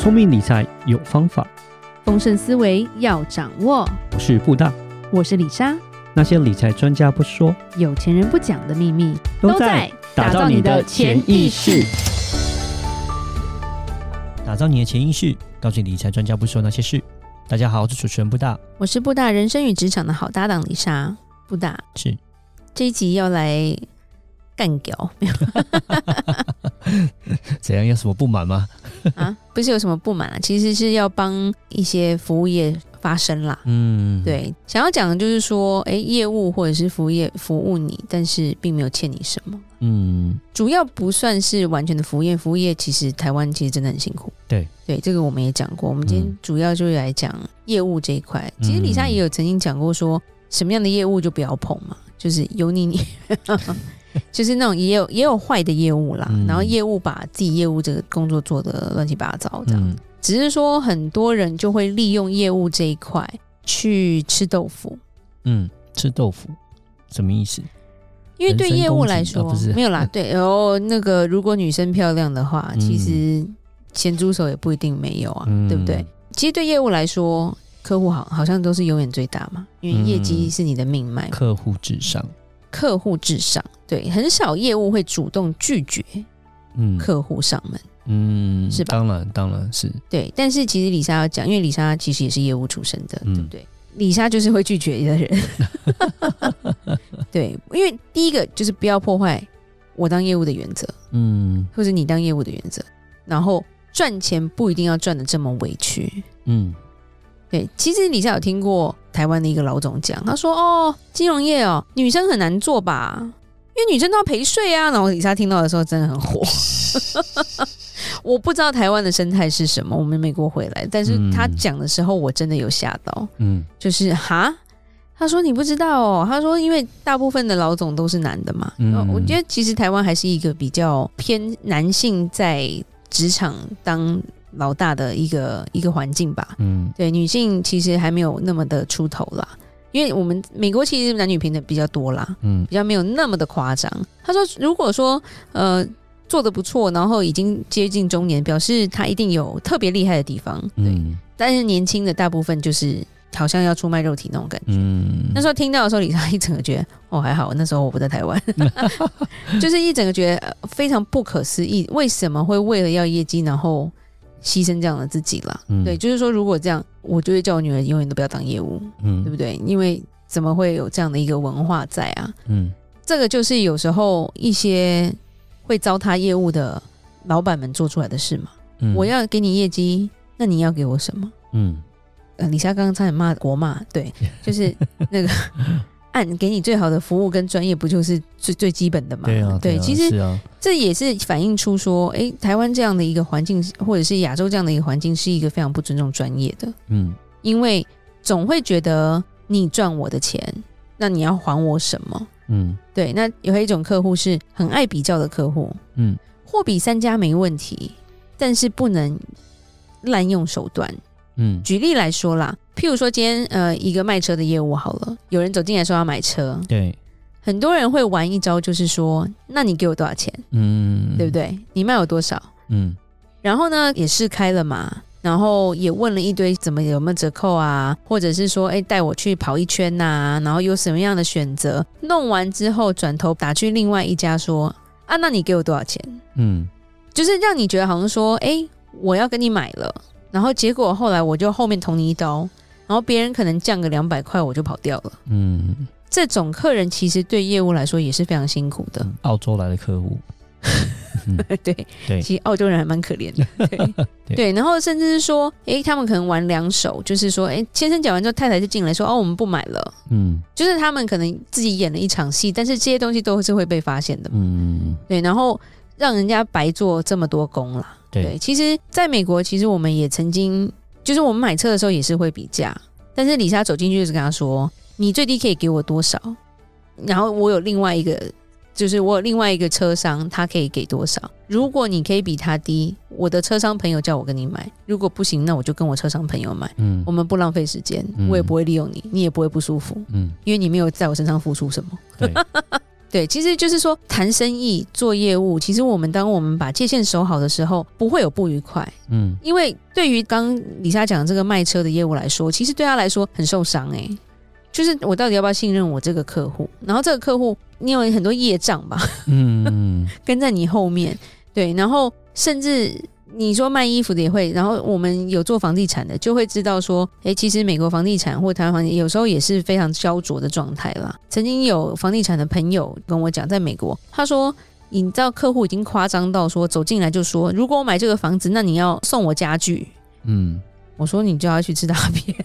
聪明理财有方法，丰盛思维要掌握。我是布大，我是李莎。那些理财专家不说，有钱人不讲的秘密，都在打造你的潜意识。打造你的潜意识，告诉你理财专家不说那些事。大家好，我是主持人布大，我是布大人生与职场的好搭档李莎。布大是这一集要来。干掉没有？怎样？有什么不满吗？啊，不是有什么不满啊，其实是要帮一些服务业发声啦。嗯，对，想要讲的就是说，哎，业务或者是服务业服务你，但是并没有欠你什么。嗯，主要不算是完全的服务业，服务业其实台湾其实真的很辛苦。对，对，这个我们也讲过。我们今天主要就是来讲业务这一块。其实李莎也有曾经讲过，说什么样的业务就不要碰嘛，就是油腻你。就是那种也有也有坏的业务啦，嗯、然后业务把自己业务这个工作做得乱七八糟这样，嗯、只是说很多人就会利用业务这一块去吃豆腐。嗯，吃豆腐什么意思？因为对业务来说，哦、没有啦。对，然后那个如果女生漂亮的话，嗯、其实咸猪手也不一定没有啊，嗯、对不对？其实对业务来说，客户好好像都是永远最大嘛，因为业绩是你的命脉，客户至上。客户至上，对，很少业务会主动拒绝，嗯，客户上门，嗯，是吧？当然，当然是对。但是其实李莎要讲，因为李莎其实也是业务出身的，嗯、对不对？李莎就是会拒绝的人，对，因为第一个就是不要破坏我当业务的原则，嗯，或者你当业务的原则，然后赚钱不一定要赚的这么委屈，嗯。对，其实李莎有听过台湾的一个老总讲，他说：“哦，金融业哦，女生很难做吧？因为女生都要陪睡啊。”然后李莎听到的时候真的很火。我不知道台湾的生态是什么，我们美国回来，但是他讲的时候我真的有吓到。嗯，就是哈，他说你不知道哦，他说因为大部分的老总都是男的嘛。嗯，我觉得其实台湾还是一个比较偏男性在职场当。老大的一个一个环境吧，嗯，对，女性其实还没有那么的出头啦，因为我们美国其实男女平等比较多啦，嗯，比较没有那么的夸张。他说，如果说呃做的不错，然后已经接近中年，表示他一定有特别厉害的地方，对。嗯，但是年轻的大部分就是好像要出卖肉体那种感觉。嗯，那时候听到的时候，李莎一整个觉得哦还好，那时候我不在台湾，就是一整个觉得非常不可思议，为什么会为了要业绩，然后。牺牲这样的自己了，嗯、对，就是说，如果这样，我就会叫我女儿永远都不要当业务，嗯，对不对？因为怎么会有这样的一个文化在啊？嗯，这个就是有时候一些会糟蹋业务的老板们做出来的事嘛。嗯，我要给你业绩，那你要给我什么？嗯，呃，李莎刚刚差点骂国骂，对，就是那个。按给你最好的服务跟专业，不就是最最基本的嘛？对啊，对，其实这也是反映出说，哎，台湾这样的一个环境，或者是亚洲这样的一个环境，是一个非常不尊重专业的。嗯，因为总会觉得你赚我的钱，那你要还我什么？嗯，对。那有一种客户是很爱比较的客户，嗯，货比三家没问题，但是不能滥用手段。嗯，举例来说啦。譬如说，今天呃，一个卖车的业务好了，有人走进来说要买车，对，很多人会玩一招，就是说，那你给我多少钱？嗯，对不对？你卖我多少？嗯，然后呢，也试开了嘛，然后也问了一堆怎么有没有折扣啊，或者是说，哎，带我去跑一圈呐、啊，然后有什么样的选择？弄完之后，转头打去另外一家说，啊，那你给我多少钱？嗯，就是让你觉得好像说，哎，我要跟你买了，然后结果后来我就后面捅你一刀。然后别人可能降个两百块，我就跑掉了。嗯，这种客人其实对业务来说也是非常辛苦的。澳洲来的客户，对对，其实澳洲人还蛮可怜的。对对，然后甚至是说，哎，他们可能玩两手，就是说，哎，先生讲完之后，太太就进来说，哦，我们不买了。嗯，就是他们可能自己演了一场戏，但是这些东西都是会被发现的。嗯，对，然后让人家白做这么多工了。对，其实在美国，其实我们也曾经。就是我们买车的时候也是会比价，但是李莎走进去就是跟他说：“你最低可以给我多少？”然后我有另外一个，就是我有另外一个车商，他可以给多少？如果你可以比他低，我的车商朋友叫我跟你买；如果不行，那我就跟我车商朋友买。嗯，我们不浪费时间，我也不会利用你，你也不会不舒服。嗯，因为你没有在我身上付出什么。对，对，其实就是说谈生意、做业务，其实我们当我们把界限守好的时候，不会有不愉快。嗯，因为对于刚李莎讲的这个卖车的业务来说，其实对他来说很受伤哎。就是我到底要不要信任我这个客户？然后这个客户，你有很多业障吧？嗯，跟在你后面，对，然后甚至。你说卖衣服的也会，然后我们有做房地产的，就会知道说，诶，其实美国房地产或台湾房地产有时候也是非常焦灼的状态啦。曾经有房地产的朋友跟我讲，在美国，他说，你知道客户已经夸张到说，走进来就说，如果我买这个房子，那你要送我家具。嗯，我说你就要去吃大便。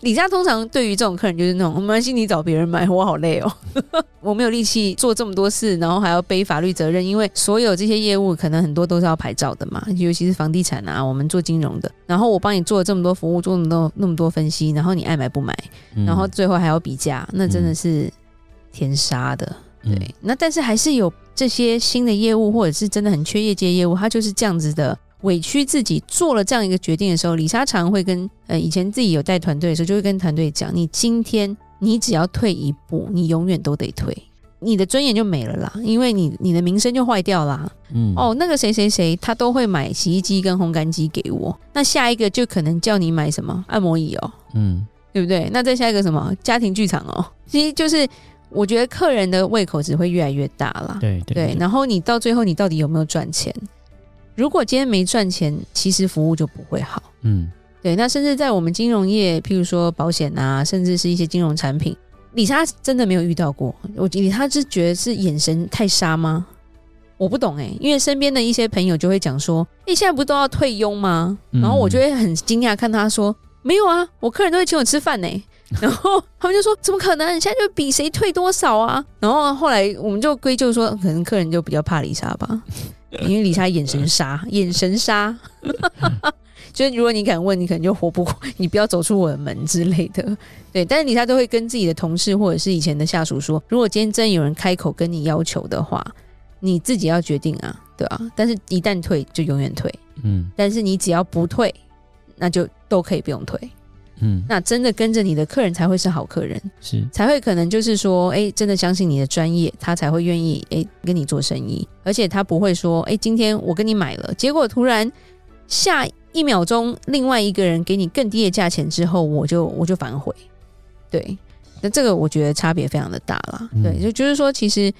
里莎通常对于这种客人就是那种，没关系，你找别人买，我好累哦，我没有力气做这么多事，然后还要背法律责任，因为所有这些业务可能很多都是要牌照的嘛，尤其是房地产啊，我们做金融的，然后我帮你做了这么多服务，做那么多那么多分析，然后你爱买不买，然后最后还要比价，那真的是天杀的，对。那但是还是有这些新的业务，或者是真的很缺业界业务，它就是这样子的。委屈自己做了这样一个决定的时候，李莎常会跟呃以前自己有带团队的时候，就会跟团队讲：你今天你只要退一步，你永远都得退，你的尊严就没了啦，因为你你的名声就坏掉啦。嗯，哦，那个谁谁谁他都会买洗衣机跟烘干机给我，那下一个就可能叫你买什么按摩椅哦，嗯，对不对？那再下一个什么家庭剧场哦，其实就是我觉得客人的胃口只会越来越大啦。对对，对，对，然后你到最后你到底有没有赚钱？如果今天没赚钱，其实服务就不会好。嗯，对。那甚至在我们金融业，譬如说保险啊，甚至是一些金融产品，李莎真的没有遇到过。我里莎是觉得是眼神太杀吗？我不懂哎、欸，因为身边的一些朋友就会讲说：“哎，现在不都要退佣吗？”然后我就会很惊讶看他说：“没有啊，我客人都会请我吃饭呢、欸。”然后 他们就说：“怎么可能？现在就比谁退多少啊？”然后后来我们就归咎说，可能客人就比较怕李莎吧。因为李莎眼神杀，眼神杀，就是如果你敢问，你可能就活不过，你不要走出我的门之类的。对，但是李莎都会跟自己的同事或者是以前的下属说，如果今天真有人开口跟你要求的话，你自己要决定啊，对吧？但是一旦退，就永远退。嗯，但是你只要不退，那就都可以不用退。嗯，那真的跟着你的客人才会是好客人，是才会可能就是说，哎，真的相信你的专业，他才会愿意哎跟你做生意，而且他不会说，哎，今天我跟你买了，结果突然下一秒钟另外一个人给你更低的价钱之后，我就我就反悔。对，那这个我觉得差别非常的大啦。对，就就是说，其实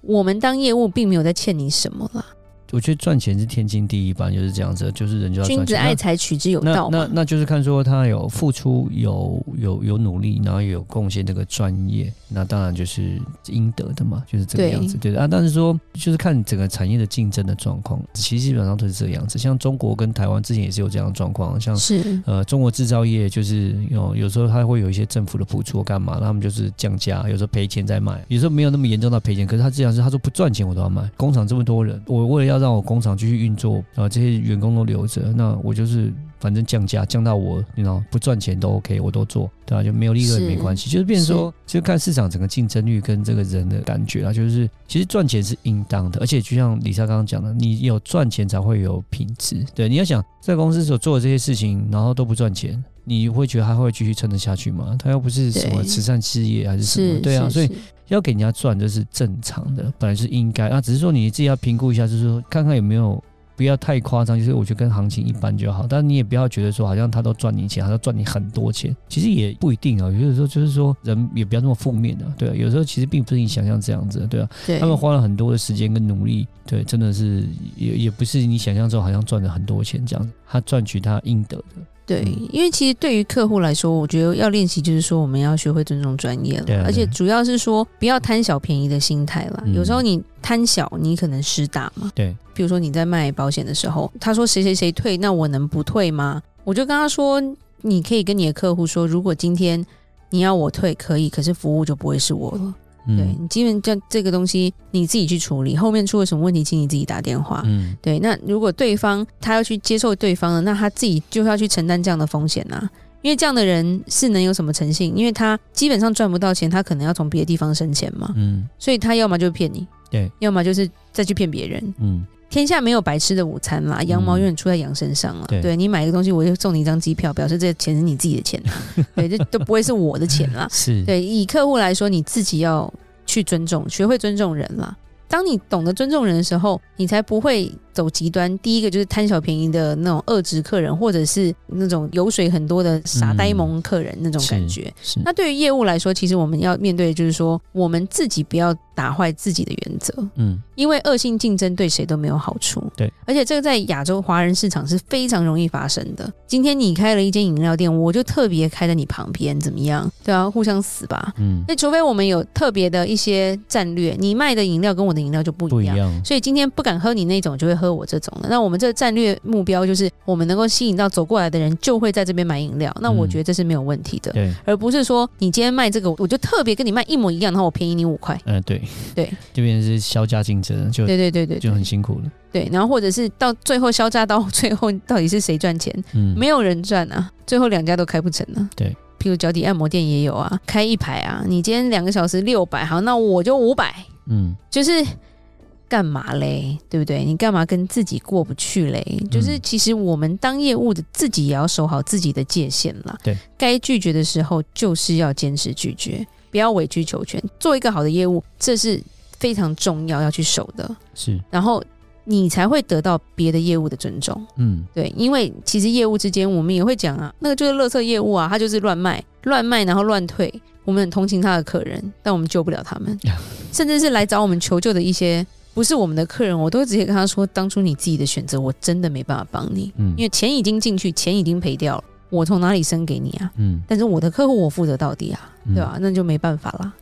我们当业务并没有在欠你什么啦。我觉得赚钱是天经地义，吧，就是这样子，就是人就要赚钱。君子爱财，取之有道那那，那就是看说他有付出，有有有努力，然后有贡献这个专业，那当然就是应得的嘛，就是这个样子，对，啊。但是说就是看整个产业的竞争的状况，其实基本上都是这个样子。像中国跟台湾之前也是有这样的状况，像是呃中国制造业就是有有时候他会有一些政府的补助干嘛，那他们就是降价，有时候赔钱再卖，有时候没有那么严重到赔钱，可是他这样是他说不赚钱我都要卖。工厂这么多人，我为了要让我工厂继续运作，啊，这些员工都留着，那我就是反正降价降到我，你知道不赚钱都 OK，我都做，对吧？就没有利润也没关系，就是变成说，就看市场整个竞争率跟这个人的感觉啊，就是其实赚钱是应当的，而且就像李莎刚刚讲的，你有赚钱才会有品质，对，你要想在公司所做的这些事情，然后都不赚钱，你会觉得还会继续撑得下去吗？他又不是什么慈善事业还是什么，对啊，所以。要给人家赚，这是正常的，本来是应该啊，只是说你自己要评估一下，就是说看看有没有不要太夸张，就是我觉得跟行情一般就好。但是你也不要觉得说好像他都赚你钱，好像赚你很多钱，其实也不一定啊。有的时候就是说人也不要那么负面的，对啊。有时候其实并不是你想象这样子，对啊。对。他们花了很多的时间跟努力，对，真的是也也不是你想象中好像赚了很多钱这样子，他赚取他应得的。对，因为其实对于客户来说，我觉得要练习就是说，我们要学会尊重专业了，而且主要是说不要贪小便宜的心态啦。嗯、有时候你贪小，你可能失大嘛。对，比如说你在卖保险的时候，他说谁谁谁退，那我能不退吗？我就跟他说，你可以跟你的客户说，如果今天你要我退，可以，可是服务就不会是我了。对，你基本这这个东西你自己去处理，后面出了什么问题，请你自己打电话。嗯，对。那如果对方他要去接受对方的，那他自己就要去承担这样的风险啊。因为这样的人是能有什么诚信？因为他基本上赚不到钱，他可能要从别的地方生钱嘛。嗯，所以他要么就骗你，对，要么就是再去骗别人。嗯，天下没有白吃的午餐啦，羊毛永远出在羊身上了。对，对你买一个东西，我就送你一张机票，表示这个钱是你自己的钱。对，这都不会是我的钱啦。是对，以客户来说，你自己要。去尊重，学会尊重人啦。当你懂得尊重人的时候，你才不会走极端。第一个就是贪小便宜的那种恶质客人，或者是那种油水很多的傻呆萌客人那种感觉。是。那对于业务来说，其实我们要面对的就是说，我们自己不要打坏自己的原则。嗯。因为恶性竞争对谁都没有好处。对。而且这个在亚洲华人市场是非常容易发生的。今天你开了一间饮料店，我就特别开在你旁边，怎么样？对啊，互相死吧。嗯。那除非我们有特别的一些战略，你卖的饮料跟我的饮料就不一样。不一样。所以今天不敢喝你那种，就会喝我这种的。那我们这个战略目标就是，我们能够吸引到走过来的人，就会在这边买饮料。那我觉得这是没有问题的。对。而不是说你今天卖这个，我就特别跟你卖一模一样，然后我便宜你五块。嗯，对。对。这边是销价竞争。就对对对对，就很辛苦了。对，然后或者是到最后销价到最后，到底是谁赚钱？嗯，没有人赚啊，最后两家都开不成了。对，譬如脚底按摩店也有啊，开一排啊，你今天两个小时六百，好，那我就五百。嗯，就是干嘛嘞？对不对？你干嘛跟自己过不去嘞？就是其实我们当业务的自己也要守好自己的界限啦。对，该拒绝的时候就是要坚持拒绝，不要委曲求全。做一个好的业务，这是。非常重要要去守的，是，然后你才会得到别的业务的尊重。嗯，对，因为其实业务之间我们也会讲啊，那个就是垃圾业务啊，他就是乱卖、乱卖，然后乱退。我们很同情他的客人，但我们救不了他们，甚至是来找我们求救的一些不是我们的客人，我都会直接跟他说：当初你自己的选择，我真的没办法帮你。嗯，因为钱已经进去，钱已经赔掉了，我从哪里生给你啊？嗯，但是我的客户我负责到底啊，对吧？那就没办法啦。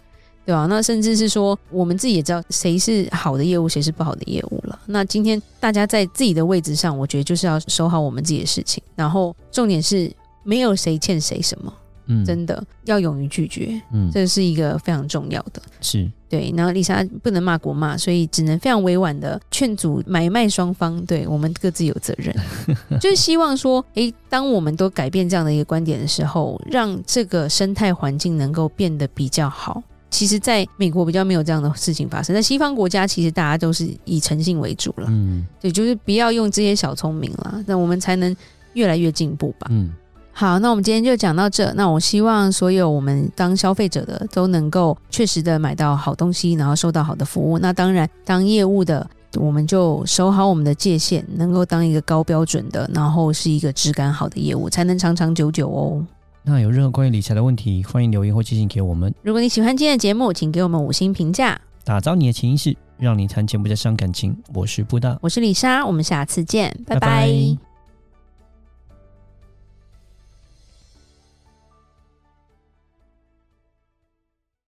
对吧？那甚至是说，我们自己也知道谁是好的业务，谁是不好的业务了。那今天大家在自己的位置上，我觉得就是要守好我们自己的事情。然后重点是，没有谁欠谁什么，嗯，真的要勇于拒绝，嗯，这是一个非常重要的。是对。然后丽莎不能骂国骂，所以只能非常委婉的劝阻买卖双方，对我们各自有责任，就是希望说，诶，当我们都改变这样的一个观点的时候，让这个生态环境能够变得比较好。其实，在美国比较没有这样的事情发生，在西方国家，其实大家都是以诚信为主了。嗯，对，就是不要用这些小聪明了，那我们才能越来越进步吧。嗯，好，那我们今天就讲到这。那我希望所有我们当消费者的都能够确实的买到好东西，然后收到好的服务。那当然，当业务的，我们就守好我们的界限，能够当一个高标准的，然后是一个质感好的业务，才能长长久久哦。那有任何关于理财的问题，欢迎留言或寄信给我们。如果你喜欢今天的节目，请给我们五星评价。打造你的潜意识，让你谈钱不再伤感情。我是布大，我是李莎，我们下次见，拜拜。拜拜。